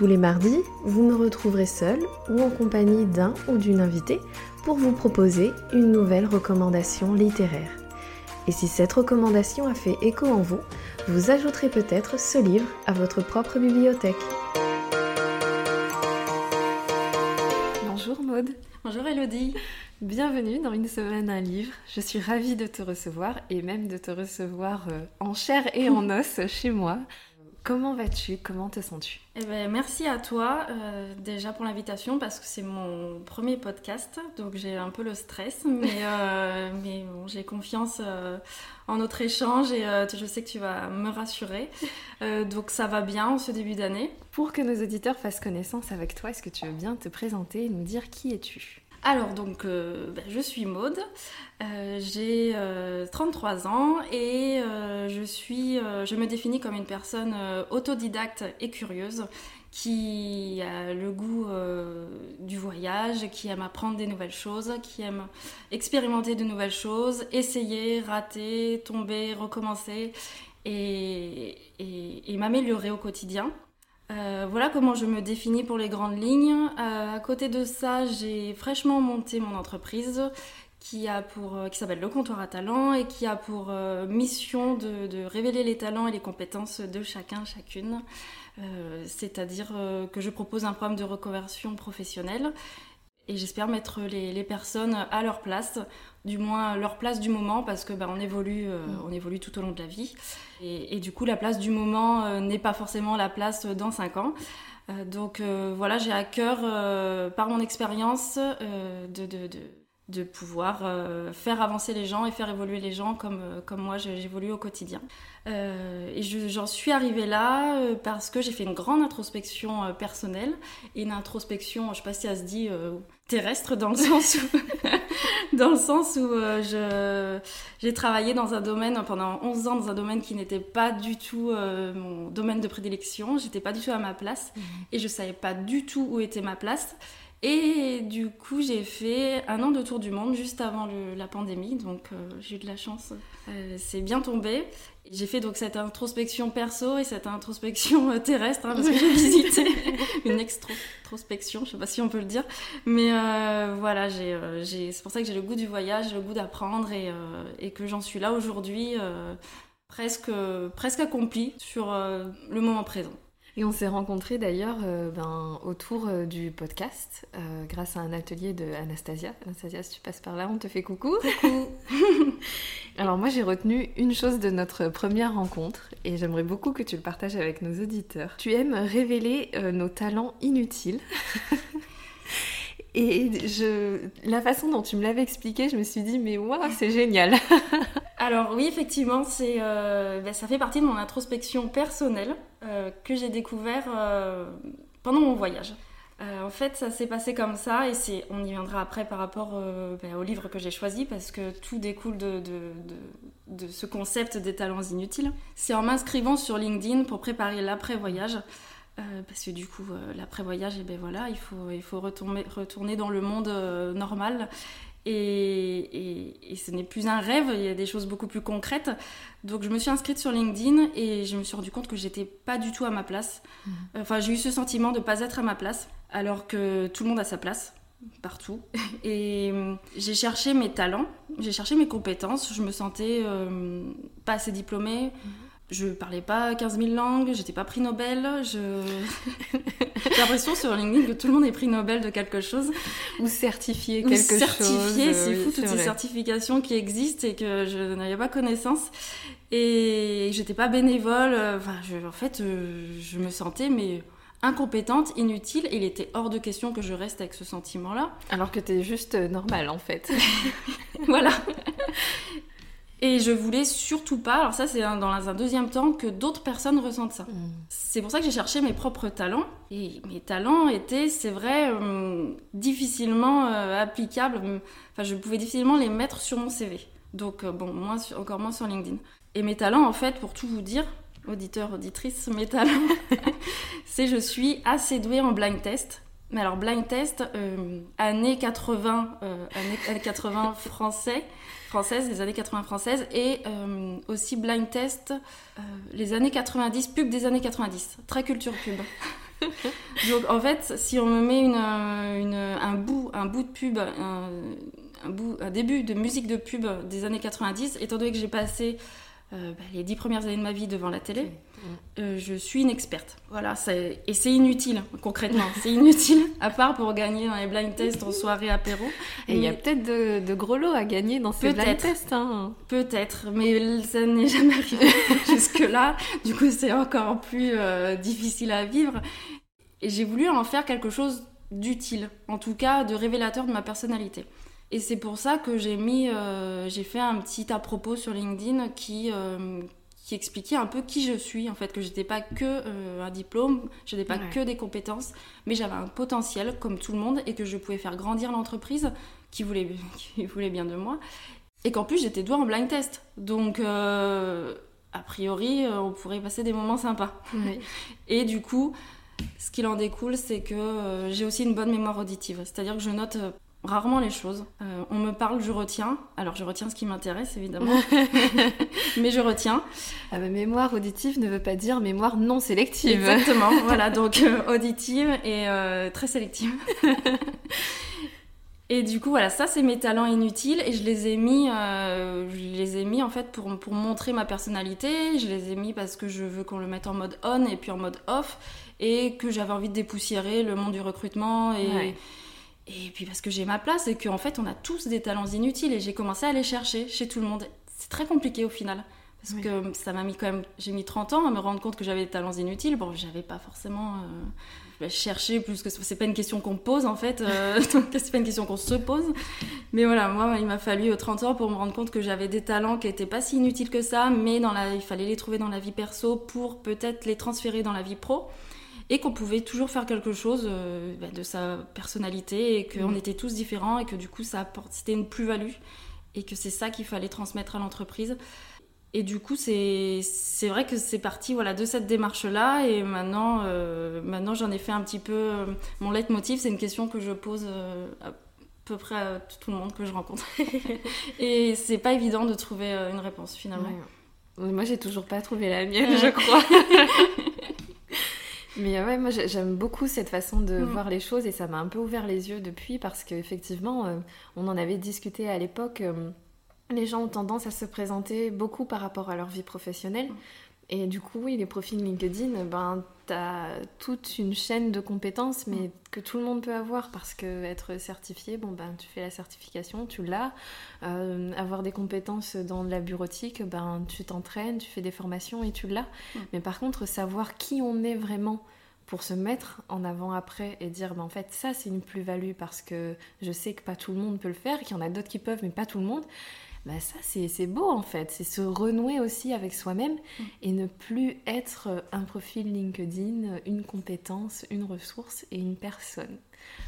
Tous les mardis, vous me retrouverez seul ou en compagnie d'un ou d'une invitée pour vous proposer une nouvelle recommandation littéraire. Et si cette recommandation a fait écho en vous, vous ajouterez peut-être ce livre à votre propre bibliothèque. Bonjour Maude. Bonjour Elodie. Bienvenue dans Une semaine un livre. Je suis ravie de te recevoir et même de te recevoir euh, en chair et en os chez moi. Comment vas-tu? Comment te sens-tu? Eh ben, Merci à toi euh, déjà pour l'invitation parce que c'est mon premier podcast, donc j'ai un peu le stress, mais, euh, mais j'ai confiance euh, en notre échange et je sais que tu vas me rassurer. donc ça va bien en ce début d'année. Pour que nos auditeurs fassent connaissance avec toi, est-ce que tu veux bien te présenter et nous dire qui es-tu? Alors donc euh, ben, je suis Maude, euh, j'ai 33 euh, ans et je suis, je me définis comme une personne autodidacte et curieuse qui a le goût du voyage, qui aime apprendre des nouvelles choses, qui aime expérimenter de nouvelles choses, essayer, rater, tomber, recommencer et m'améliorer au quotidien. Euh, voilà comment je me définis pour les grandes lignes. Euh, à côté de ça, j'ai fraîchement monté mon entreprise qui, euh, s'appelle Le Comptoir à Talent et qui a pour mission de, révéler les talents et les compétences de chacun, chacune. C'est-à-dire que je propose un programme de reconversion professionnelle et j'espère mettre les, personnes à leur place, du moins leur place du moment, parce que bah, on, évolue, euh, mm. on évolue tout au long de la vie. Et, du coup, la place du moment euh, n'est pas forcément la place dans 5 ans. Euh, donc voilà, j'ai à cœur, par mon expérience, de, de, de, de, pouvoir faire avancer les gens et faire évoluer les gens comme, comme moi j'évolue au quotidien. Euh, et j'en suis arrivée là euh, parce que j'ai fait une grande introspection euh, personnelle et une introspection, je sais pas si ça se dit terrestre dans le sens où, dans le sens où j'ai travaillé dans un domaine pendant 11 ans dans un domaine qui n'était pas du tout mon domaine de prédilection, j'étais pas du tout à ma place mmh. et je savais pas du tout où était ma place. Et du coup, j'ai fait un an de tour du monde juste avant la pandémie, donc j'ai eu de la chance. c'est bien tombé. J'ai fait donc cette introspection perso et cette introspection euh, terrestre, hein, parce que j'ai visité une extrospection, je sais pas si on peut le dire. Mais euh, voilà, euh, c'est pour ça que j'ai le goût du voyage, le goût d'apprendre et, et, que j'en suis là aujourd'hui presque, presque accomplie sur le moment présent. Et on s'est rencontrés d'ailleurs euh, ben, autour euh, du podcast euh, grâce à un atelier de Anastasia. Anastasia, si tu passes par là, on te fait coucou. Coucou. Alors moi j'ai retenu une chose de notre première rencontre et j'aimerais beaucoup que tu le partages avec nos auditeurs. Tu aimes révéler nos talents inutiles. Et je, la façon dont tu me l'avais expliqué, je me suis dit, mais waouh, c'est génial. Alors oui, effectivement, euh, ben, ça fait partie de mon introspection personnelle euh, que j'ai découvert euh, pendant mon voyage. en fait, ça s'est passé comme ça, et on y viendra après par rapport ben, au livre que j'ai choisi, parce que tout découle de ce concept des talents inutiles. C'est en m'inscrivant sur LinkedIn pour préparer l'après-voyage. Euh, parce que du coup, euh, l'après-voyage, et eh ben voilà, il faut, il faut retourner, retourner dans le monde euh, normal. Et, et, ce n'est plus un rêve, il y a des choses beaucoup plus concrètes. Donc je me suis inscrite sur LinkedIn et je me suis rendu compte que j'étais pas du tout à ma place. Mmh. Enfin, j'ai eu ce sentiment de ne pas être à ma place, alors que tout le monde a sa place partout. Et j'ai cherché mes talents, j'ai cherché mes compétences. Je me sentais pas assez diplômée. Mmh je parlais pas 15 000 langues, j'étais pas prix Nobel. Je... J'ai l'impression sur LinkedIn que tout le monde est prix Nobel de quelque chose. Ou certifié quelque chose. Certifié, c'est fou toutes ces certifications qui existent et que je n'avais pas connaissance. Et j'étais pas bénévole. Enfin, je, en fait, euh, je me sentais mais incompétente, inutile. il était hors de question que je reste avec ce sentiment-là. Alors que tu es juste normale en fait. voilà. Et je voulais surtout pas, alors ça c'est dans un deuxième temps, que d'autres personnes ressentent ça. Mm. C'est pour ça que j'ai cherché mes propres talents. Et mes talents étaient, c'est vrai, euh, difficilement euh, applicables. Enfin, je pouvais difficilement les mettre sur mon CV. Donc, euh, bon, moins encore moins sur LinkedIn. Et mes talents, en fait, pour tout vous dire, auditeur, auditrice, mes talents, c'est je suis assez douée en blind test. Mais alors, blind test, années 80, années 80 français françaises, les années 80 françaises, et euh, aussi blind test euh, les années 90, pub des années 90, très culture pub. Donc en fait, si on me met une, une, un, bout, un bout de pub, un, un, bout, un début de musique de pub des années 90, étant donné que j'ai passé euh, bah, les dix premières années de ma vie devant la télé, euh, je suis une experte. Voilà, et c'est inutile, concrètement. c'est inutile, à part pour gagner dans les blind tests en soirée apéro. Et il y a peut-être de, gros lots à gagner dans ces blind tests. Hein. Peut-être, mais ça n'est jamais arrivé jusque-là. Du coup, c'est encore plus euh, difficile à vivre. Et j'ai voulu en faire quelque chose d'utile, en tout cas de révélateur de ma personnalité. Et c'est pour ça que j'ai mis, euh, j'ai fait un petit à propos sur LinkedIn qui, euh, qui expliquait un peu qui je suis, en fait, que j'étais pas que euh, un diplôme, je n'étais pas que des compétences, mais j'avais un potentiel comme tout le monde et que je pouvais faire grandir l'entreprise qui voulait, qui voulait bien de moi. Et qu'en plus j'étais douée en blind test. Donc a priori, on pourrait passer des moments sympas. Et du coup, ce qu'il en découle, c'est que j'ai aussi une bonne mémoire auditive. C'est-à-dire que je note rarement les choses. Euh, on me parle, je retiens. Alors je retiens ce qui m'intéresse évidemment, mais je retiens. Ah bah, mémoire auditive ne veut pas dire mémoire non sélective. Exactement, voilà, donc euh, auditive et euh, très sélective. et du coup, voilà, ça c'est mes talents inutiles et je les ai mis, je les ai mis en fait pour, pour montrer ma personnalité. Je les ai mis parce que je veux qu'on le mette en mode on et puis en mode off et que j'avais envie de dépoussiérer le monde du recrutement et. Et puis parce que j'ai ma place et qu'en fait on a tous des talents inutiles et j'ai commencé à les chercher chez tout le monde. C'est très compliqué au final. Parce que ça m'a mis quand même, j'ai mis 30 ans à me rendre compte que j'avais des talents inutiles. Bon, j'avais pas forcément euh, cherché plus que c'est pas une question qu'on pose en fait, euh, c'est pas une question qu'on se pose. Mais voilà, moi il m'a fallu 30 euh, ans pour me rendre compte que j'avais des talents qui étaient pas si inutiles que ça, mais dans la, il fallait les trouver dans la vie perso pour peut-être les transférer dans la vie pro et qu'on pouvait toujours faire quelque chose euh, bah, de sa personnalité et qu'on mm. était tous différents et que du coup ça c'était une plus-value et que c'est ça qu'il fallait transmettre à l'entreprise. Et du coup, c'est vrai que c'est parti voilà, de cette démarche-là. Et maintenant, euh, maintenant j'en ai fait un petit peu euh, mon leitmotiv. C'est une question que je pose à peu près à tout le monde que je rencontre. et c'est pas évident de trouver une réponse finalement. Moi, j'ai toujours pas trouvé la mienne, je crois. Mais ouais, moi j'aime beaucoup cette façon de mm. voir les choses et ça m'a un peu ouvert les yeux depuis parce qu'effectivement, euh, on en avait discuté à l'époque. Euh, les gens ont tendance à se présenter beaucoup par rapport à leur vie professionnelle. Mm. Et du coup, oui, les profils LinkedIn, ben, tu as toute une chaîne de compétences, mais mm. que tout le monde peut avoir parce que être certifié, bon, ben, tu fais la certification, tu l'as. Euh, avoir des compétences dans la bureautique, ben, tu t'entraînes, tu fais des formations et tu l'as. Mm. Mais par contre, savoir qui on est vraiment pour se mettre en avant après et dire ben, en fait ça c'est une plus-value parce que je sais que pas tout le monde peut le faire, qu'il y en a d'autres qui peuvent mais pas tout le monde. Bah, ça c'est beau en fait, c'est se renouer aussi avec soi-même mm. et ne plus être un profil LinkedIn, une compétence, une ressource et une personne.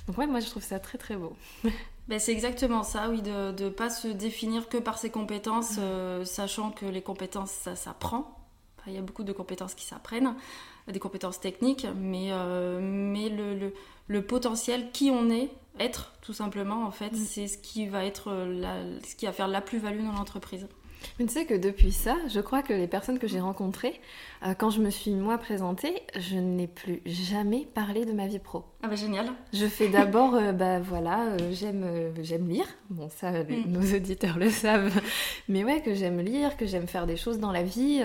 Donc ouais, moi je trouve ça très très beau. Ben, c'est exactement ça, oui, de ne pas se définir que par ses compétences, mm. euh, sachant que les compétences, ça s'apprend. il y a beaucoup de compétences qui s'apprennent, des compétences techniques, mais, euh, mais le, le, le, potentiel, qui on est, être tout simplement en fait mm. c'est ce qui va être euh, ce qui va faire la plus-value dans l'entreprise mais tu sais que depuis ça, je crois que les personnes que j'ai rencontrées, euh, quand je me suis moi présentée, je n'ai plus jamais parlé de ma vie pro. Ah bah génial. Je fais d'abord, euh, bah voilà, j'aime j'aime lire. Bon ça, mm. nos auditeurs le savent. Mais ouais, que j'aime lire, que j'aime faire des choses dans la vie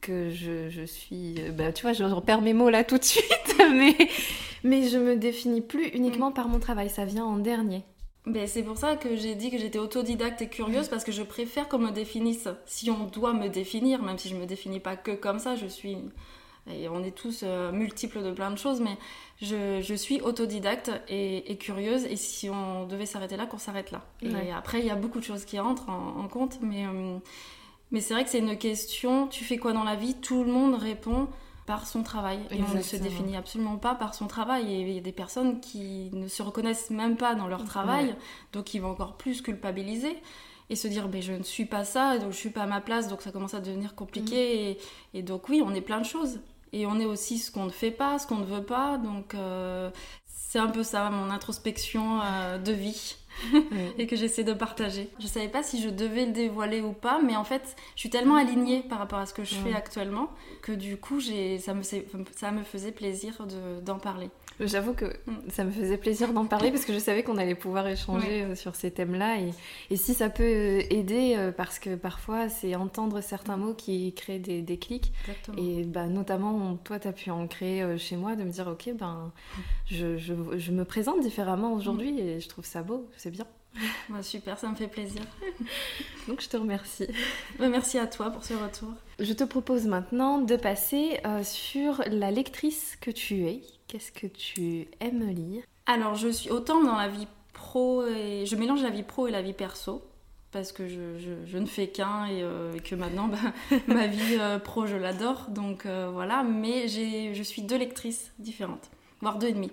que je, je suis. Bah, tu vois, je repère mes mots là tout de suite, mais, mais je me définis plus uniquement par mon travail, ça vient en dernier. Ben, c'est pour ça que j'ai dit que j'étais autodidacte et curieuse parce que je préfère qu'on me définisse. Si on doit me définir, même si je me définis pas que comme ça, je suis et on est tous multiples de plein de choses, mais je, suis autodidacte et, curieuse, et si on devait s'arrêter là, qu'on s'arrête là. Et après, il y a beaucoup de choses qui rentrent en, compte, mais, mais c'est vrai que c'est une question, tu fais quoi dans la vie? Tout le monde répond par son travail. Et on ne se définit absolument pas par son travail. Et il y a des personnes qui ne se reconnaissent même pas dans leur travail, donc ils vont encore plus culpabiliser et se dire mais je ne suis pas ça, donc je suis pas à ma place, donc ça commence à devenir compliqué. Mm. Et, donc oui, on est plein de choses. Et on est aussi ce qu'on ne fait pas, ce qu'on ne veut pas. Donc euh, c'est un peu ça, mon introspection euh, de vie. et que j'essaie de partager. Je savais pas si je devais le dévoiler ou pas, mais en fait, je suis tellement alignée par rapport à ce que je fais actuellement que du coup, ça me, ça me faisait plaisir d'en parler. J'avoue que ça me faisait plaisir d'en parler parce que je savais qu'on allait pouvoir échanger euh, sur ces thèmes-là. Et, et, si ça peut euh, aider, euh, parce que parfois c'est entendre certains mots qui créent des, des clics. Et bah, notamment, toi, tu as pu en créer chez moi, de me dire, ok, ben, je, je, je me présente différemment aujourd'hui et je trouve ça beau, c'est bien. Bah, super, ça me fait plaisir. Donc je te remercie. Bah, merci à toi pour ce retour. Je te propose maintenant de passer sur la lectrice que tu es. Qu'est-ce que tu aimes lire? Alors, je suis autant dans la vie pro et je mélange la vie pro et la vie perso parce que je, ne fais qu'un et, euh, que maintenant bah, ma vie euh, pro je l'adore donc euh, voilà mais je suis deux lectrices différentes voire deux et demi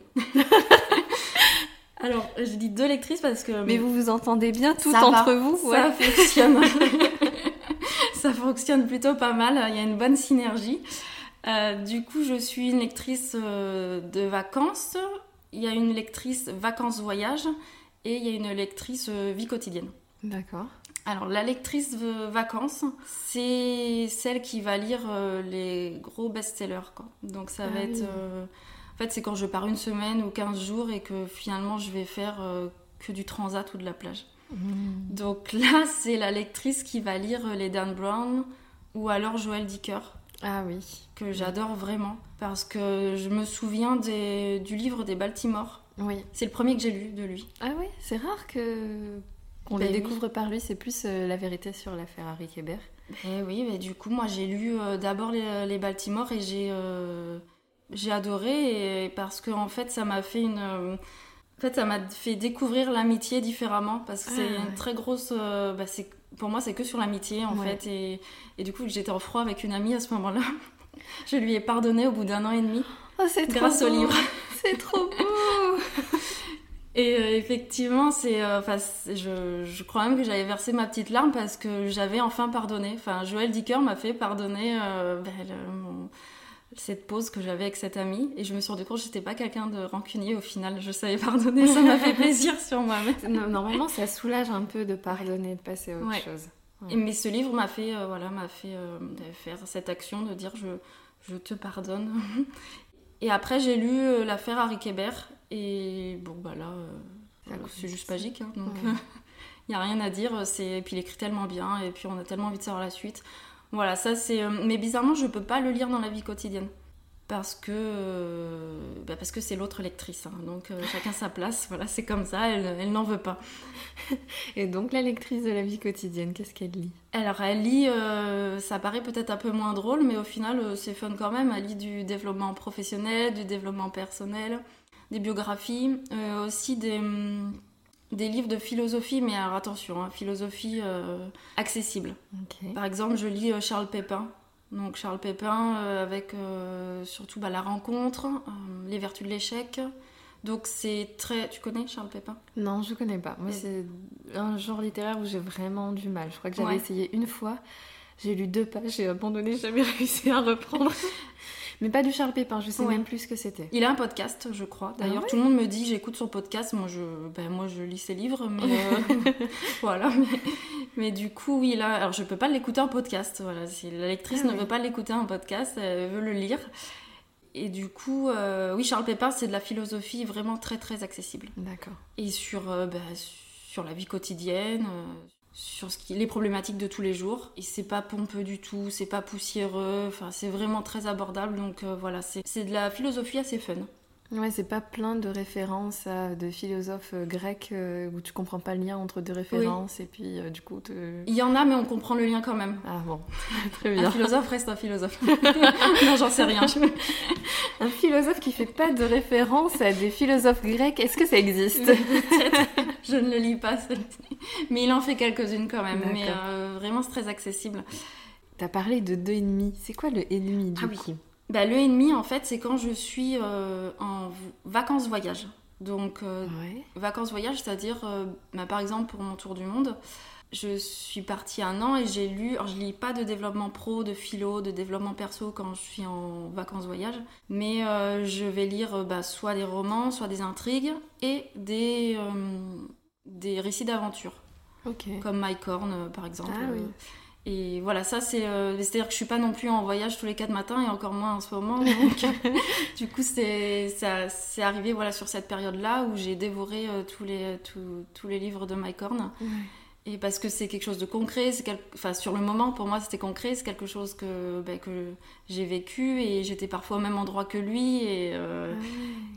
alors je dis deux lectrices parce que mais vous vous entendez bien tout entre vous ça fonctionne ça fonctionne plutôt pas mal il y a une bonne synergie euh, du coup, je suis une lectrice euh, de vacances. Il y a une lectrice vacances-voyage et il y a une lectrice euh, vie quotidienne. D'accord. Alors, la lectrice vacances, c'est celle qui va lire les gros best-sellers. Donc, ça va ah être. En fait, c'est quand je pars une semaine ou 15 jours et que finalement je vais faire que du transat ou de la plage. Mmh. Donc là, c'est la lectrice qui va lire les Dan Brown ou alors Joël Dicker. Ah oui. Que j'adore vraiment. Parce que je me souviens du livre des Baltimore. Oui. C'est le premier que j'ai lu de lui. Ah oui, c'est rare que qu'on le ben découvre par lui. C'est plus euh, la vérité sur l'affaire Harry Kéber. Ben oui, mais du coup, moi j'ai lu euh, d'abord les, Baltimore et j'ai euh, j'ai adoré et parce que en fait ça m'a fait une en fait ça m'a fait découvrir l'amitié différemment parce que c'est ah, une très grosse bah, c'est pour moi, c'est que sur l'amitié, en fait. Et, et, du coup, j'étais en froid avec une amie à ce moment-là. Je lui ai pardonné au bout d'un an et demi. Oh, grâce au livre. C'est trop beau Et euh, effectivement, c'est, euh, je, je, crois même que j'avais versé ma petite larme parce que j'avais enfin pardonné. Enfin, Joël Dicker m'a fait pardonner euh, ben, mon, cette pause que j'avais avec cette amie et je me suis rendu compte que j'étais pas quelqu'un de rancunier. Au final je savais pardonner. Ça m'a fait plaisir sur moi-même. Normalement ça soulage un peu de pardonner de passer à autre chose. Et, mais ce livre m'a fait euh, voilà m'a fait euh, faire cette action de dire je, je te pardonne. Et après j'ai lu euh, l'affaire Harry Kéber et bon bah là c'est juste magique hein, donc il n'y a rien à dire. C'est et puis il écrit tellement bien et puis on a tellement envie de savoir la suite voilà, ça c'est. Euh, mais bizarrement, je peux pas le lire dans la vie quotidienne parce que euh, bah, parce que c'est l'autre lectrice. Hein. Donc euh, chacun sa place. Voilà, c'est comme ça. Elle, n'en veut pas. Et donc la lectrice de la vie quotidienne, qu'est-ce qu'elle lit? Alors elle lit. ça paraît peut-être un peu moins drôle, mais au final c'est fun quand même. Elle lit du développement professionnel, du développement personnel, des biographies, aussi des hum, des livres de philosophie, mais alors attention, hein, philosophie euh, accessible. Par exemple, je lis euh, Charles Pépin. Donc Charles Pépin euh, avec surtout bah, la rencontre, les vertus de l'échec. Donc c'est très... Tu connais Charles Pépin? Non, je connais pas. Moi, c'est un genre littéraire où j'ai vraiment du mal. Je crois que j'avais essayé une fois. J'ai lu deux pages, j'ai abandonné, jamais réussi à reprendre. Mais pas du Charles Pépin, je sais même plus ce que c'était. Il a un podcast, je crois. Ah D'ailleurs, tout le monde me dit j'écoute son podcast. Moi, je, ben, moi, je lis ses livres, mais euh, voilà. Mais, du coup, oui, là, alors je peux pas l'écouter en podcast. Voilà, si la lectrice ah ne veut pas l'écouter en podcast, elle veut le lire. Et du coup, euh, oui, Charles Pépin, c'est de la philosophie vraiment très très accessible. D'accord. Et sur, euh, ben, sur la vie quotidienne, sur ce qui, les problématiques de tous les jours. Et c'est pas pompeux du tout, c'est pas poussiéreux, enfin, c'est vraiment très abordable. Donc euh, voilà, c'est de la philosophie assez fun. Ouais, c'est pas plein de références à de philosophes euh, grecs euh, où tu comprends pas le lien entre deux références et puis euh, du coup. Te... Il y en a, mais on comprend le lien quand même. Ah bon, très bien. Un philosophe reste un philosophe. non, j'en sais rien. un philosophe qui fait pas de référence à des philosophes grecs, est-ce que ça existe? Je ne le lis pas, mais il en fait quelques-unes quand même. Mais vraiment, c'est très accessible. T'as parlé de deux ennemis. C'est quoi le ennemi du ah, coup? Bah, Le ennemi, en fait, c'est quand je suis euh, en vacances-voyage. Donc, euh, vacances-voyage, c'est-à-dire, euh, bah, par exemple, pour mon tour du monde, je suis partie un an et j'ai lu. Alors, je lis pas de développement pro, de philo, de développement perso quand je suis en vacances-voyage, mais je vais lire bah, soit des romans, soit des intrigues et des, des récits d'aventure. Comme Mike Horn, par exemple. Ah, oui. Et voilà, ça c'est. Euh, c'est-à-dire que je suis pas non plus en voyage tous les quatre matins et encore moins en ce moment. Donc, du coup, c'est arrivé voilà, sur cette période-là où j'ai dévoré euh, tous, les, tous, les livres de Mike Horn. Et parce que c'est quelque chose de concret, enfin, sur le moment, pour moi, c'était concret, c'est quelque chose que, ben, que j'ai vécu et j'étais parfois au même endroit que lui. Et, euh,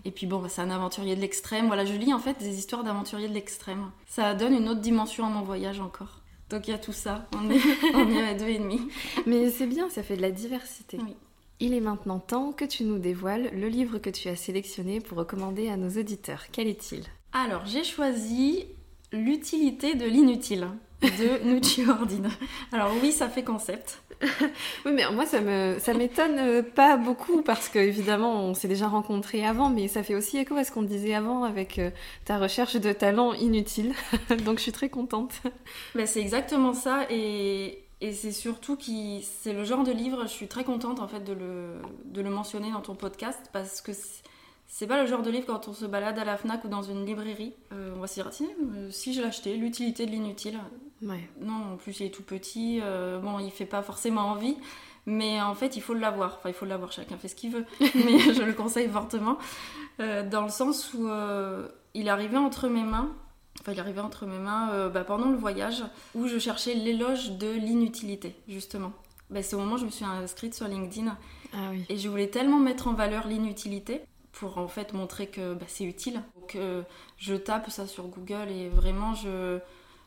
et puis bon, c'est un aventurier de l'extrême. Voilà, je lis en fait des histoires d'aventuriers de l'extrême. Ça donne une autre dimension à mon voyage encore. Donc il y a tout ça, on est, on est à deux et demi. Mais c'est bien, ça fait de la diversité. Il est maintenant temps que tu nous dévoiles le livre que tu as sélectionné pour recommander à nos auditeurs. Quel est-il? Alors j'ai choisi L'utilité de l'inutile de Nucci Ordine. Alors oui, ça fait concept. oui, mais moi, ça me, ça m'étonne euh, pas beaucoup parce qu'évidemment, on s'est déjà rencontrés avant, mais ça fait aussi écho à ce qu'on disait avant avec euh, ta recherche de talent inutile. Donc, je suis très contente. Mais c'est exactement ça et, et c'est surtout qui, c'est le genre de livre, je suis très contente en fait de le, de le mentionner dans ton podcast parce que c'est pas le genre de livre quand on se balade à la Fnac ou dans une librairie. Euh, on va se dire, euh, si je l'achetais, l'utilité de l'inutile. Ouais. Non, en plus il est tout petit, euh, bon, il fait pas forcément envie, mais en fait il faut l'avoir. Enfin, il faut l'avoir, chacun fait ce qu'il veut, mais je le conseille fortement, dans le sens où il arrivé entre mes mains. Enfin, il arrivé entre mes mains bah, pendant le voyage où je cherchais l'éloge de l'inutilité, justement. Bah, c'est au moment où je me suis inscrite sur LinkedIn. Ah oui. Et je voulais tellement mettre en valeur l'inutilité pour en fait montrer que bah, c'est utile. Donc euh, je tape ça sur Google et vraiment je,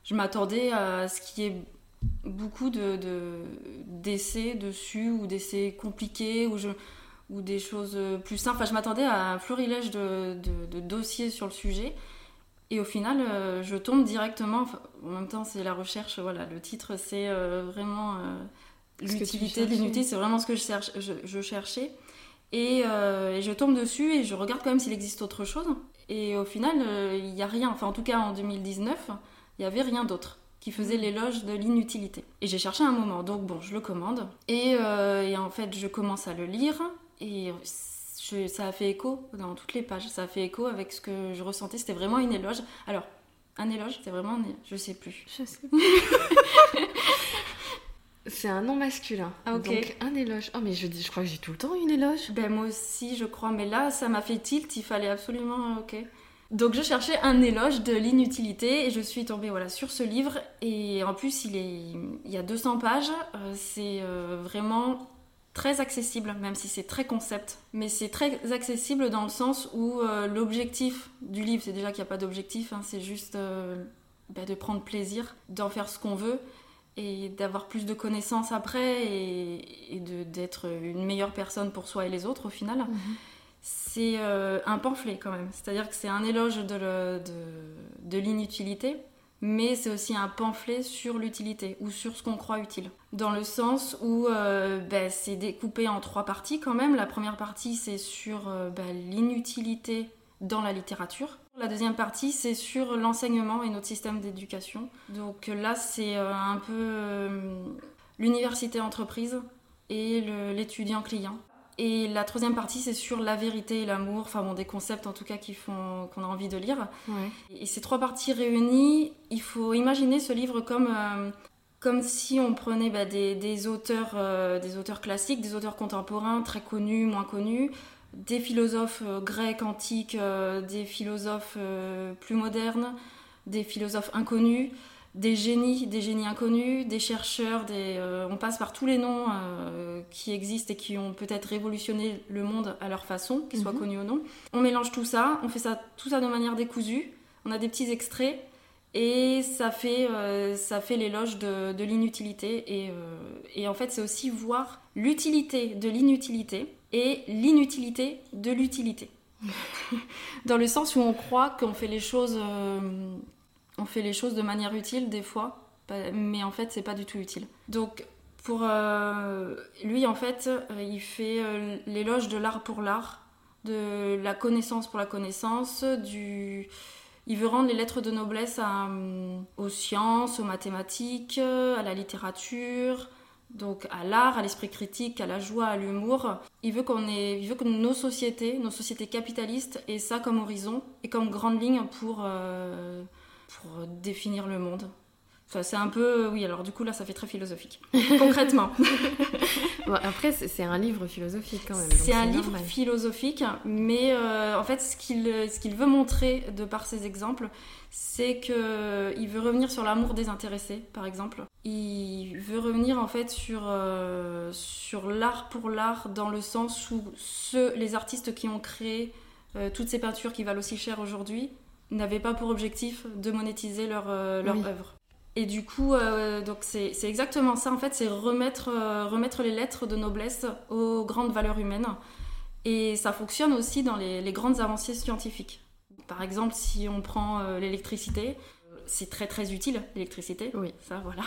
je m'attendais à ce qu'il y ait beaucoup de, d'essais dessus ou d'essais compliqués ou, je, ou des choses plus simples. Enfin, je m'attendais à un florilège de, de, dossiers sur le sujet. Et au final, euh, je tombe directement. en même temps, c'est la recherche. Voilà, le titre, c'est euh, vraiment l'utilité de l'inutilité. C'est vraiment ce que je, cherche, je cherchais. Euh, et, je tombe dessus et je regarde quand même s'il existe autre chose. Et au final, euh, il n'y a rien. Enfin, en tout cas, en 2019, il n'y avait rien d'autre qui faisait mm. l'éloge de l'inutilité. Et j'ai cherché un moment, donc bon, je le commande. Et, euh, en fait, je commence à le lire et ça a fait écho dans toutes les pages. Ça a fait écho avec ce que je ressentais. C'était vraiment une éloge. Alors, un éloge, c'est vraiment un... Je sais plus. Je sais plus. C'est un nom masculin. Ah, Donc un éloge. Oh mais je dis, je crois que j'ai tout le temps une éloge. Ben moi aussi, je crois. Mais là, ça m'a fait tilt. Il fallait absolument. Ok. Donc je cherchais un éloge de l'inutilité et je suis tombée voilà sur ce livre et en plus il est il y a 200 pages. Euh, c'est euh, vraiment très accessible, même si c'est très concept. Mais c'est très accessible dans le sens où euh, l'objectif du livre, c'est déjà qu'il n'y a pas d'objectif, hein, c'est juste ben, de prendre plaisir, d'en faire ce qu'on veut et d'avoir plus de connaissances après et, d'être une meilleure personne pour soi et les autres au final. Mhm. C'est euh, un pamphlet quand même, c'est-à-dire que c'est un éloge de, de, l'inutilité, mais c'est aussi un pamphlet sur l'utilité ou sur ce qu'on croit utile. Dans le sens où euh, ben, c'est découpé en trois parties quand même. La première partie c'est sur euh, ben, l'inutilité dans la littérature. La deuxième partie, c'est sur l'enseignement et notre système d'éducation. Donc là, c'est euh, un peu euh, l'université entreprise et l'étudiant client. Et la troisième partie, c'est sur la vérité et l'amour, enfin bon, des concepts en tout cas qui font qu'on a envie de lire. Et ces trois parties réunies, il faut imaginer ce livre comme euh, comme si on prenait bah, des, auteurs, des auteurs classiques, des auteurs contemporains, très connus, moins connus, des philosophes euh, grecs antiques, euh, des philosophes euh, plus modernes, des philosophes inconnus, des génies, des génies inconnus, des chercheurs, des, euh, on passe par tous les noms euh, qui existent et qui ont peut-être révolutionné le monde à leur façon, qu'ils soient mhm. connus ou non. On mélange tout ça, on fait ça tout ça de manière décousue. On a des petits extraits et ça fait, euh, ça fait l'éloge de, de l'inutilité. Et, et, en fait, c'est aussi voir l'utilité de l'inutilité et l'inutilité de l'utilité. Dans le sens où on croit qu'on fait les choses on fait les choses de manière utile des fois, mais en fait c'est pas du tout utile. Donc pour euh, lui en fait, euh, il fait euh, l'éloge de l'art pour l'art, de la connaissance pour la connaissance, du il veut rendre les lettres de noblesse aux sciences, aux mathématiques, à la littérature, donc à l'art, à l'esprit critique, à la joie, à l'humour. Il veut qu'on ait, il veut que nos sociétés, nos sociétés capitalistes, aient ça comme horizon et comme grande ligne pour pour définir le monde. Enfin, c'est un peu, oui, alors du coup là ça fait très philosophique. Concrètement. après c'est un livre philosophique quand même. C'est un livre philosophique, mais euh, en fait ce qu'il ce qu'il veut montrer de par ses exemples, c'est que il veut revenir sur l'amour désintéressé, par exemple. Il veut revenir en fait sur euh, sur l'art pour l'art dans le sens où ceux, les artistes qui ont créé euh, toutes ces peintures qui valent aussi cher aujourd'hui n'avaient pas pour objectif de monétiser leur, euh, leur œuvre. Et du coup, euh, donc c'est, exactement ça en fait, c'est remettre, remettre les lettres de noblesse aux grandes valeurs humaines. Et ça fonctionne aussi dans les, les grandes avancées scientifiques. Par exemple, si on prend l'électricité, c'est très très utile l'électricité. Oui. Ça, voilà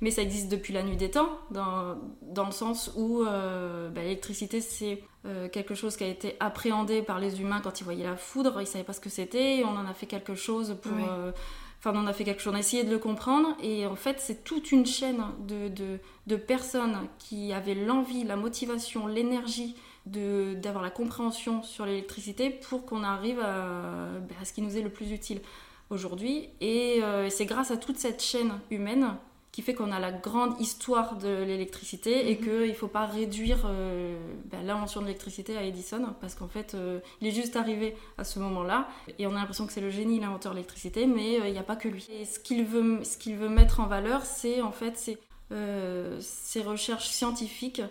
mais ça existe depuis la nuit des temps, dans, dans le sens où euh, bah, l'électricité, c'est euh, quelque chose qui a été appréhendé par les humains quand ils voyaient la foudre, ils ne savaient pas ce que c'était, on en a fait quelque chose pour... Euh, enfin, on a fait quelque chose, on a essayé de le comprendre, et en fait, c'est toute une chaîne de, de, de personnes qui avaient l'envie, la motivation, l'énergie d'avoir la compréhension sur l'électricité pour qu'on arrive à, bah, à, ce qui nous est le plus utile aujourd'hui. Et c'est grâce à toute cette chaîne humaine qui fait qu'on a la grande histoire de l'électricité et mhm. qu'il ne faut pas réduire euh, ben, l'invention de l'électricité à Edison parce qu'en fait euh, il est juste arrivé à ce moment-là et on a l'impression que c'est le génie l'inventeur de l'électricité mais euh, il n'y a pas que lui. Et ce qu'il veut, ce qu'il veut mettre en valeur c'est en fait ces recherches scientifiques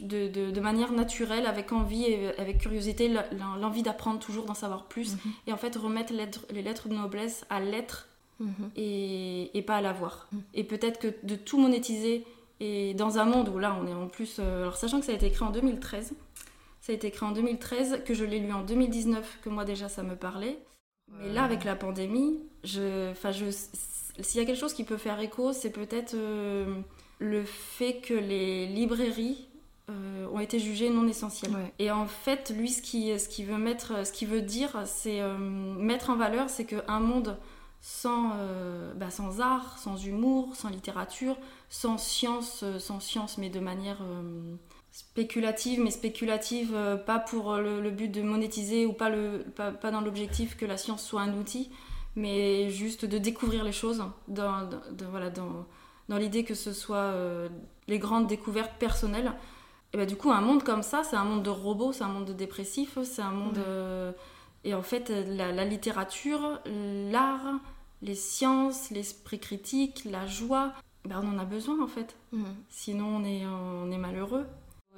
de, de, de, manière naturelle, avec envie et avec curiosité, l'envie d'apprendre toujours, d'en savoir plus, mhm. et en fait remettre les lettres de noblesse à l'être Mhm. et, pas à l'avoir. Mhm. Et peut-être que de tout monétiser, et dans un monde où là on est en plus. Euh, alors sachant que ça a été écrit en 2013, ça a été écrit en 2013, que je l'ai lu en 2019, que moi déjà ça me parlait. Mais là avec la pandémie, je, je, s'il y a quelque chose qui peut faire écho, c'est peut-être euh, le fait que les librairies euh, ont été jugées non essentielles. Et en fait, lui, ce qu'il ce qui veut mettre, ce qu'il veut dire, c'est mettre en valeur, c'est qu'un monde sans, euh, bah, sans art, sans humour, sans littérature, sans science, euh, sans science mais de manière euh, spéculative, mais spéculative pas pour le, but de monétiser ou pas, le, pas, dans l'objectif que la science soit un outil, mais juste de découvrir les choses dans, voilà, dans, dans l'idée que ce soit les grandes découvertes personnelles. Et bah, du coup, un monde comme ça, c'est un monde de robots, c'est un monde de dépressifs, c'est un monde... Et en fait, la, littérature, l'art, les sciences, l'esprit critique, la joie, ben on en a besoin en fait. Sinon, on est, on est malheureux.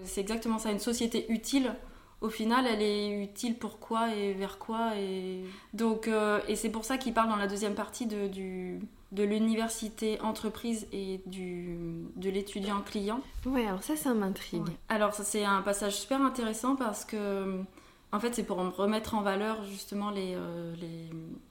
C'est exactement ça. Une société utile, au final, elle est utile pour quoi et vers quoi et donc euh, et c'est pour ça qu'il parle dans la deuxième partie de, du, de l'université entreprise et du, de l'étudiant client. Ouais, alors ça, ça m'intrigue. Alors ça, c'est un passage super intéressant parce que en fait, c'est pour remettre en valeur justement les, euh,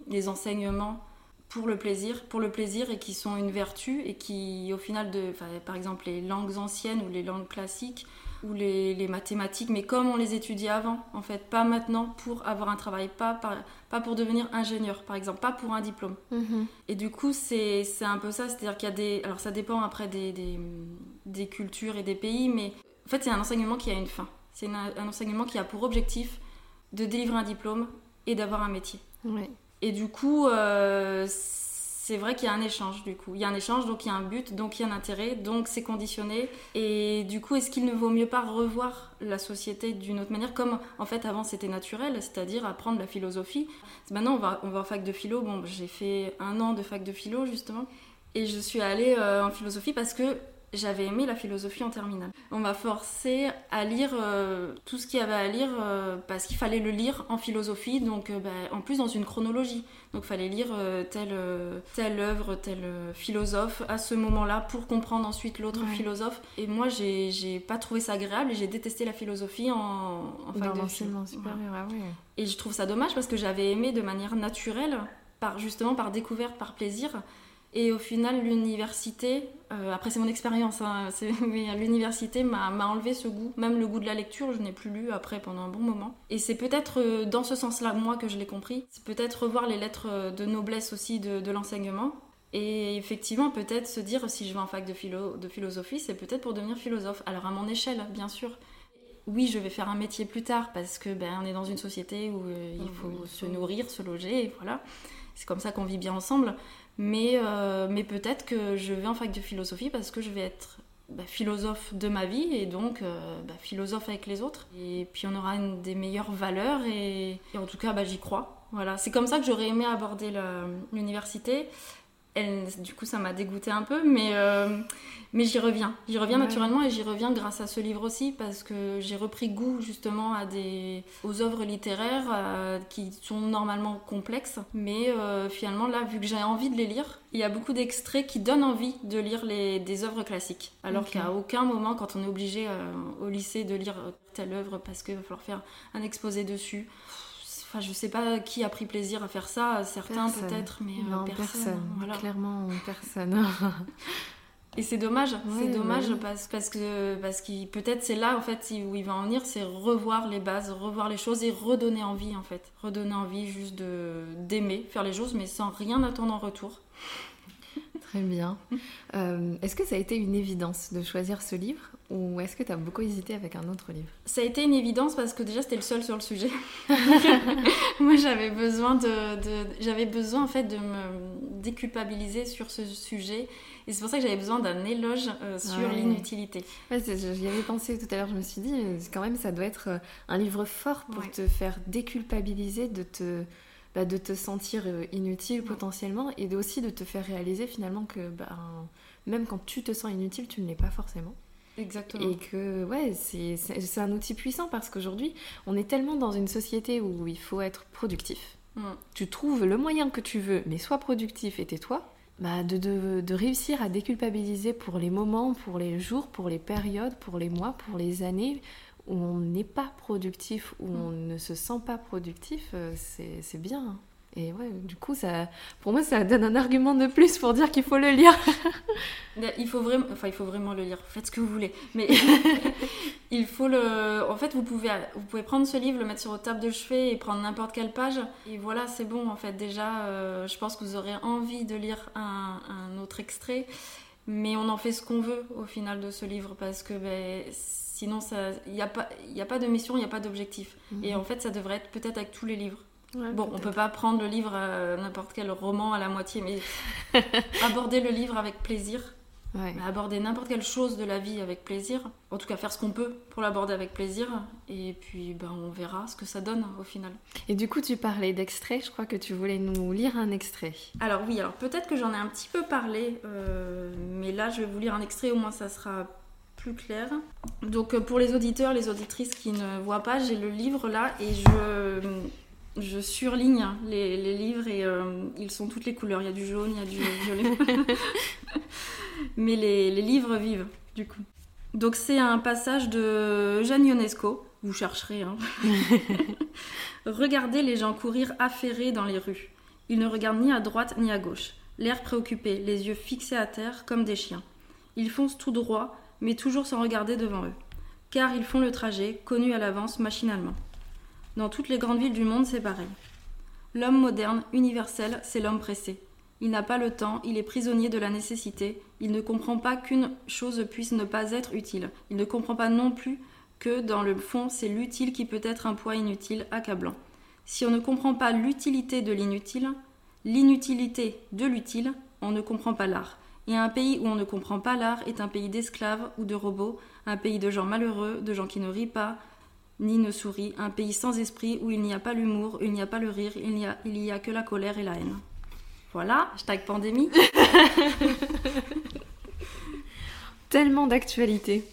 les, enseignements pour le plaisir, pour le plaisir et qui sont une vertu et qui, au final, de, par exemple, les langues anciennes ou les langues classiques ou les, mathématiques, mais comme on les étudiait avant, en fait, pas maintenant pour avoir un travail, pas, pas, pour devenir ingénieur, par exemple, pas pour un diplôme. Mm-hmm. Et du coup, c'est un peu ça, c'est-à-dire qu'il y a des... Alors ça dépend après des, des, des, cultures et des pays, mais en fait, c'est un enseignement qui a une fin. C'est un enseignement qui a pour objectif de délivrer un diplôme et d'avoir un métier. Et du coup, euh, c'est vrai qu'il y a un échange du coup. Il y a un échange, donc il y a un but, donc il y a un intérêt, donc c'est conditionné. Et du coup, est-ce qu'il ne vaut mieux pas revoir la société d'une autre manière, comme en fait avant c'était naturel, c'est-à-dire apprendre la philosophie. Maintenant, on va, on va en fac de philo. Bon, j'ai fait un an de fac de philo justement. Et je suis allée euh, en philosophie parce que j'avais aimé la philosophie en terminale. On m'a forcé à lire euh, tout ce qu'il y avait à lire euh, parce qu'il fallait le lire en philosophie, donc bah, en plus dans une chronologie. Donc il fallait lire telle, telle œuvre, tel philosophe à ce moment-là pour comprendre ensuite l'autre philosophe. Et moi, j'ai pas trouvé ça agréable et j'ai détesté la philosophie en, en fac de supérieur. Ah et je trouve ça dommage parce que j'avais aimé de manière naturelle, par, justement par découverte, par plaisir. Et au final, l'université, euh, après c'est mon expérience, hein, mais l'université m'a enlevé ce goût, même le goût de la lecture, je n'ai plus lu après pendant un bon moment. Et c'est peut-être euh, dans ce sens-là, moi, que je l'ai compris. C'est peut-être revoir les lettres euh, de noblesse aussi de, l'enseignement. Et effectivement, peut-être se dire, si je vais en fac de, philo, de philosophie, c'est peut-être pour devenir philosophe. Alors à mon échelle, bien sûr. Oui, je vais faire un métier plus tard parce que ben, on est dans une société où il faut se nourrir, se loger, et voilà. C'est comme ça qu'on vit bien ensemble. Mais, euh, mais peut-être que je vais en fac de philosophie parce que je vais être bah, philosophe de ma vie et donc euh, bah, philosophe avec les autres. Et puis on aura une des meilleures valeurs et, en tout cas bah, j'y crois. Voilà, c'est comme ça que j'aurais aimé aborder l'université du coup, ça m'a dégoûté un peu, mais, euh, mais j'y reviens. J'y reviens naturellement et j'y reviens grâce à ce livre aussi parce que j'ai repris goût justement à des, aux œuvres littéraires euh, qui sont normalement complexes. Mais euh, finalement, là, vu que j'ai envie de les lire, il y a beaucoup d'extraits qui donnent envie de lire les, des œuvres classiques. Alors qu'à aucun moment, quand on est obligé au lycée de lire telle œuvre parce qu'il va falloir faire un exposé dessus, Enfin, je sais pas qui a pris plaisir à faire ça, certains peut-être, mais euh, personne. Clairement, personne. Et c'est dommage, c'est dommage parce, parce, que parce que peut-être c'est là en fait où il va en venir, c'est revoir les bases, revoir les choses et redonner envie en fait, redonner envie juste de d'aimer faire les choses mais sans rien attendre en retour. Très bien. Euh, est-ce que ça a été une évidence de choisir ce livre ou est-ce que tu as beaucoup hésité avec un autre livre? Ça a été une évidence parce que déjà c'était le seul sur le sujet. Moi j'avais besoin de, j'avais besoin en fait de me déculpabiliser sur ce sujet et c'est pour ça que j'avais besoin d'un éloge euh, sur l'inutilité. Ouais, J'y avais pensé tout à l'heure, je me suis dit quand même ça doit être euh, un livre fort pour te faire déculpabiliser de te bah, de te sentir euh, inutile potentiellement et aussi de te faire réaliser finalement que bah, même quand tu te sens inutile, tu ne l'es pas forcément. Exactement. Et que, ouais, c'est un outil puissant parce qu'aujourd'hui, on est tellement dans une société où il faut être productif. Mm. Tu trouves le moyen que tu veux, mais sois productif et tais-toi. Bah, de, de, de, réussir à déculpabiliser pour les moments, pour les jours, pour les périodes, pour les mois, pour les années, où on n'est pas productif, où on ne se sent pas productif, euh, c'est bien. Hein. Et ouais, du coup, ça, pour moi, ça donne un argument de plus pour dire qu'il faut le lire. il faut vraiment, enfin, il faut vraiment le lire. Faites ce que vous voulez, mais il faut le. En fait, vous pouvez, vous pouvez prendre ce livre, le mettre sur votre table de chevet et prendre n'importe quelle page. Et voilà, c'est bon. En fait, déjà, euh, je pense que vous aurez envie de lire un, un autre extrait, mais on en fait ce qu'on veut au final de ce livre parce que ben, Sinon, il n'y a, pas, a pas de mission, il n'y a pas d'objectif. Et mhm. en fait, ça devrait être peut-être avec tous les livres. bon, on peut pas prendre le livre, euh, n'importe quel roman à la moitié, mais aborder le livre avec plaisir. Aborder n'importe quelle chose de la vie avec plaisir. En tout cas, faire ce qu'on peut pour l'aborder avec plaisir. Et puis, ben, on verra ce que ça donne au final. Et du coup, tu parlais d'extrait. Je crois que tu voulais nous lire un extrait. Alors oui, alors peut-être que j'en ai un petit peu parlé. Euh, mais là, je vais vous lire un extrait. Au moins, ça sera plus clair. Donc euh, pour les auditeurs, les auditrices qui ne voient pas, j'ai le livre là et je, je surligne les, les livres et euh, ils sont toutes les couleurs. Il y a du jaune, il y a du violet. Mais les, les, livres vivent du coup. Donc c'est un passage de Jeanne Ionesco, vous chercherez. Hein. Regardez les gens courir affairés dans les rues. Ils ne regardent ni à droite ni à gauche, l'air préoccupé, les yeux fixés à terre comme des chiens. Ils foncent tout droit, mais toujours sans regarder devant eux, car ils font le trajet, connu à l'avance machinalement. Dans toutes les grandes villes du monde, c'est pareil. L'homme moderne, universel, c'est l'homme pressé. Il n'a pas le temps, il est prisonnier de la nécessité, il ne comprend pas qu'une chose puisse ne pas être utile, il ne comprend pas non plus que, dans le fond, c'est l'utile qui peut être un poids inutile, accablant. Si on ne comprend pas l'utilité de l'inutile, l'inutilité de l'utile, on ne comprend pas l'art. Et un pays où on ne comprend pas l'art est un pays d'esclaves ou de robots, un pays de gens malheureux, de gens qui ne rient pas, ni ne sourient, un pays sans esprit où il n'y a pas l'humour, il n'y a pas le rire, il n'y a, a que la colère et la haine. Voilà, hashtag pandémie. Tellement d'actualité,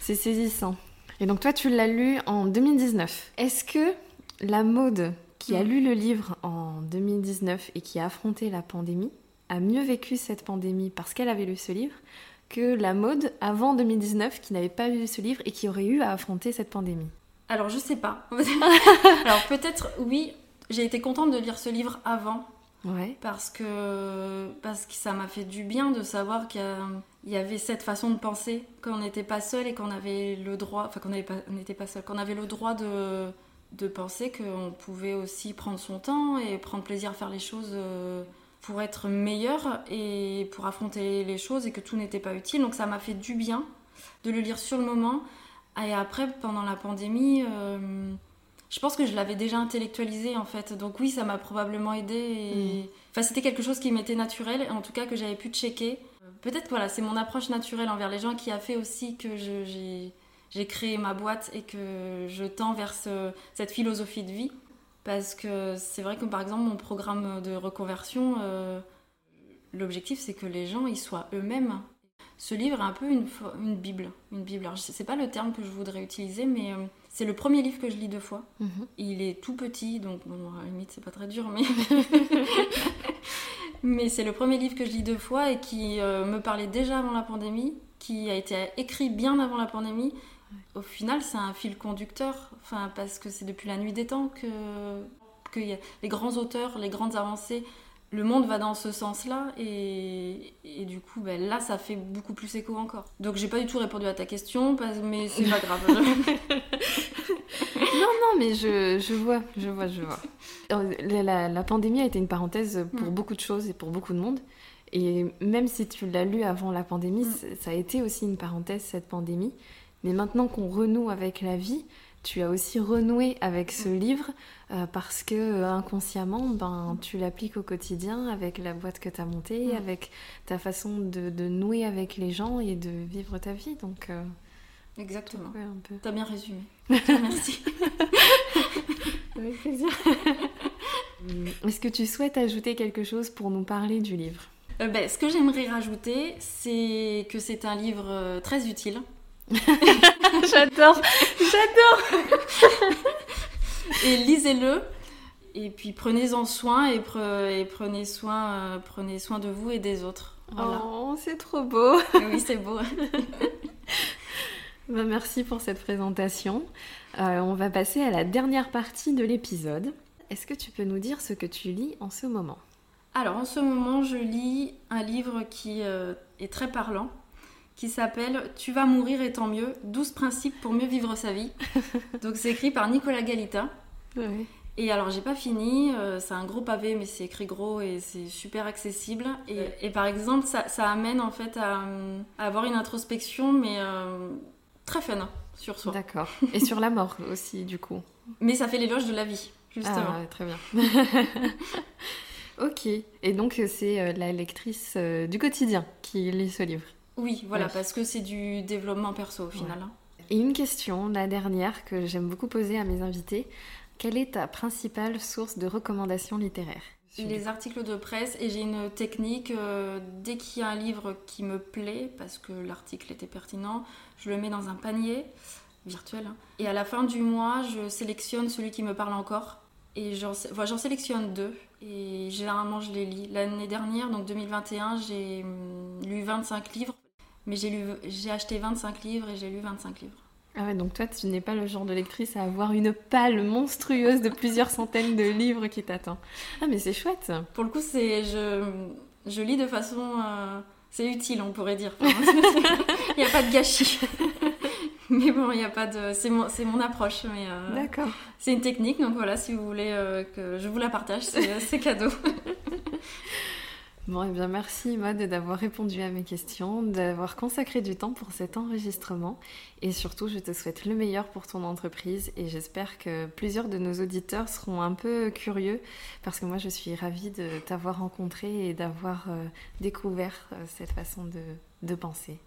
c'est saisissant. Et donc toi, tu l'as lu en 2019. Est-ce que la mode qui a Mm. lu le livre en 2019 et qui a affronté la pandémie a mieux vécu cette pandémie parce qu'elle avait lu ce livre que la mode avant 2019 qui n'avait pas lu ce livre et qui aurait eu à affronter cette pandémie? Alors je sais pas. Alors peut-être oui, j'ai été contente de lire ce livre avant Ouais. parce que parce que ça m'a fait du bien de savoir qu'il y avait cette façon de penser qu'on n'était pas seul et qu'on avait le droit enfin qu'on n'était pas seul qu'on avait le droit de de penser qu'on pouvait aussi prendre son temps et prendre plaisir à faire les choses euh, pour être meilleur et pour affronter les choses et que tout n'était pas utile donc ça m'a fait du bien de le lire sur le moment et après pendant la pandémie euh, je pense que je l'avais déjà intellectualisé en fait, donc oui, ça m'a probablement aidé. Et... Enfin, c'était quelque chose qui m'était naturel, en tout cas que j'avais pu checker. Peut-être voilà, c'est mon approche naturelle envers les gens qui a fait aussi que j'ai créé ma boîte et que je tends vers ce- cette philosophie de vie. Parce que c'est vrai que par exemple, mon programme de reconversion, euh, l'objectif c'est que les gens ils soient eux-mêmes. Ce livre est un peu une, bible, une bible. Alors, c'est pas le terme que je voudrais utiliser, mais euh, c'est le premier livre que je lis deux fois. Mhm. Il est tout petit, donc bon, à la limite c'est pas très dur, mais mais c'est le premier livre que je lis deux fois et qui euh, me parlait déjà avant la pandémie, qui a été écrit bien avant la pandémie. Au final, c'est un fil conducteur, enfin parce que c'est depuis la nuit des temps que que y a les grands auteurs, les grandes avancées, le monde va dans ce sens-là et, et du coup, ben, là, ça fait beaucoup plus écho encore. Donc j'ai pas du tout répondu à ta question, parce- mais c'est pas grave. Non, mais je, je vois, je vois, je vois. Euh, La, la- la pandémie a été une parenthèse pour Mm. beaucoup de choses et pour beaucoup de monde. Et même si tu l'as lu avant la pandémie, Mm. ça a été aussi une parenthèse, cette pandémie. Mais maintenant qu'on renoue avec la vie, tu as aussi renoué avec ce livre euh, parce que euh, inconsciemment, ben, tu l'appliques au quotidien avec la boîte que tu as montée, Mm. avec ta façon de, de nouer avec les gens et de vivre ta vie. Donc, euh, Exactement. peu. T'as bien résumé. Merci. Avec plaisir. Est-ce que tu souhaites ajouter quelque chose pour nous parler du livre? Euh, ben, ce que j'aimerais rajouter, c'est que c'est un livre très utile. J'adore, j'adore. Et lisez-le. Et puis prenez-en soin et, pre- et prenez, soin, euh, prenez soin de vous et des autres. Voilà. Oh, c'est trop beau. Oui, c'est beau. Bah, merci pour cette présentation. Euh, on va passer à la dernière partie de l'épisode. Est-ce que tu peux nous dire ce que tu lis en ce moment? Alors en ce moment, je lis un livre qui euh, est très parlant, qui s'appelle Tu vas mourir et tant mieux, 12 principes pour mieux vivre sa vie. Donc c'est écrit par Nicolas Galita. Et alors j'ai pas fini, euh, c'est un gros pavé mais c'est écrit gros et c'est super accessible. Et, et par exemple ça, ça amène en fait à, à avoir une introspection mais euh, très fun sur soi. D'accord. Et sur la mort aussi, du coup. Mais ça fait l'éloge de la vie, justement. Ah, très bien. ok. Et donc, c'est euh, la lectrice du quotidien qui lit ce livre. Oui, voilà, parce que c'est du développement perso au final. hein. Et une question, la dernière, que j'aime beaucoup poser à mes invités. Quelle est ta principale source de recommandations littéraires? Les articles de presse et j'ai une technique, euh, dès qu'il y a un livre qui me plaît, parce que l'article était pertinent, je le mets dans un panier virtuel. hein. Et à la fin du mois, je sélectionne celui qui me parle encore. Et j'en sélectionne deux. Et généralement, je les lis. L'année dernière, donc 2021, j'ai hum, lu 25 livres. Mais j'ai lu- j'ai acheté 25 livres et j'ai lu 25 livres. Ah ouais, donc toi, tu n'es pas le genre de lectrice à avoir une palle monstrueuse de plusieurs centaines de livres qui t'attend. Ah, mais c'est chouette Pour le coup, c'est je, je lis de façon. euh, c'est utile, on pourrait dire. Il n'y a pas de gâchis. mais bon, il n'y a pas de. C'est mon, c'est mon approche. Mais euh, D'accord. c'est une technique, donc voilà, si vous voulez euh, que je vous la partage, c'est cadeau. Bon, eh bien merci Maud d'avoir répondu à mes questions, d'avoir consacré du temps pour cet enregistrement et surtout je te souhaite le meilleur pour ton entreprise et j'espère que plusieurs de nos auditeurs seront un peu curieux parce que moi je suis ravie de t'avoir rencontré et d'avoir euh, découvert euh, cette façon de penser.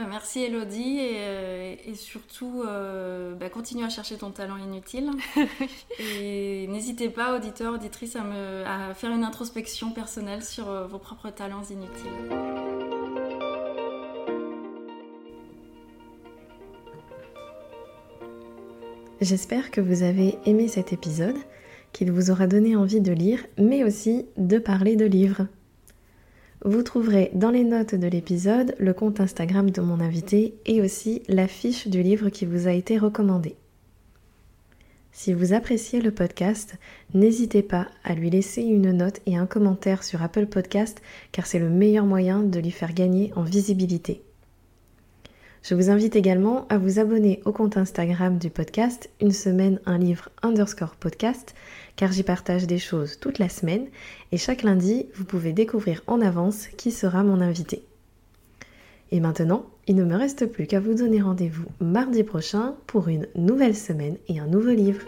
Bah, merci Elodie et, euh, surtout euh, bah, continue à chercher ton talent inutile. et n'hésitez pas, auditeurs, auditrices, à, me, à faire une introspection personnelle sur euh, vos propres talents inutiles. J'espère que vous avez aimé cet épisode, qu'il vous aura donné envie de lire, mais aussi de parler de livres. Vous trouverez dans les notes de l'épisode le compte Instagram de mon invité et aussi la fiche du livre qui vous a été recommandé. Si vous appréciez le podcast, n'hésitez pas à lui laisser une note et un commentaire sur Apple Podcast car c'est le meilleur moyen de lui faire gagner en visibilité. Je vous invite également à vous abonner au compte Instagram du podcast Une semaine un livre underscore podcast car j'y partage des choses toute la semaine et chaque lundi vous pouvez découvrir en avance qui sera mon invité. Et maintenant, il ne me reste plus qu'à vous donner rendez-vous mardi prochain pour une nouvelle semaine et un nouveau livre.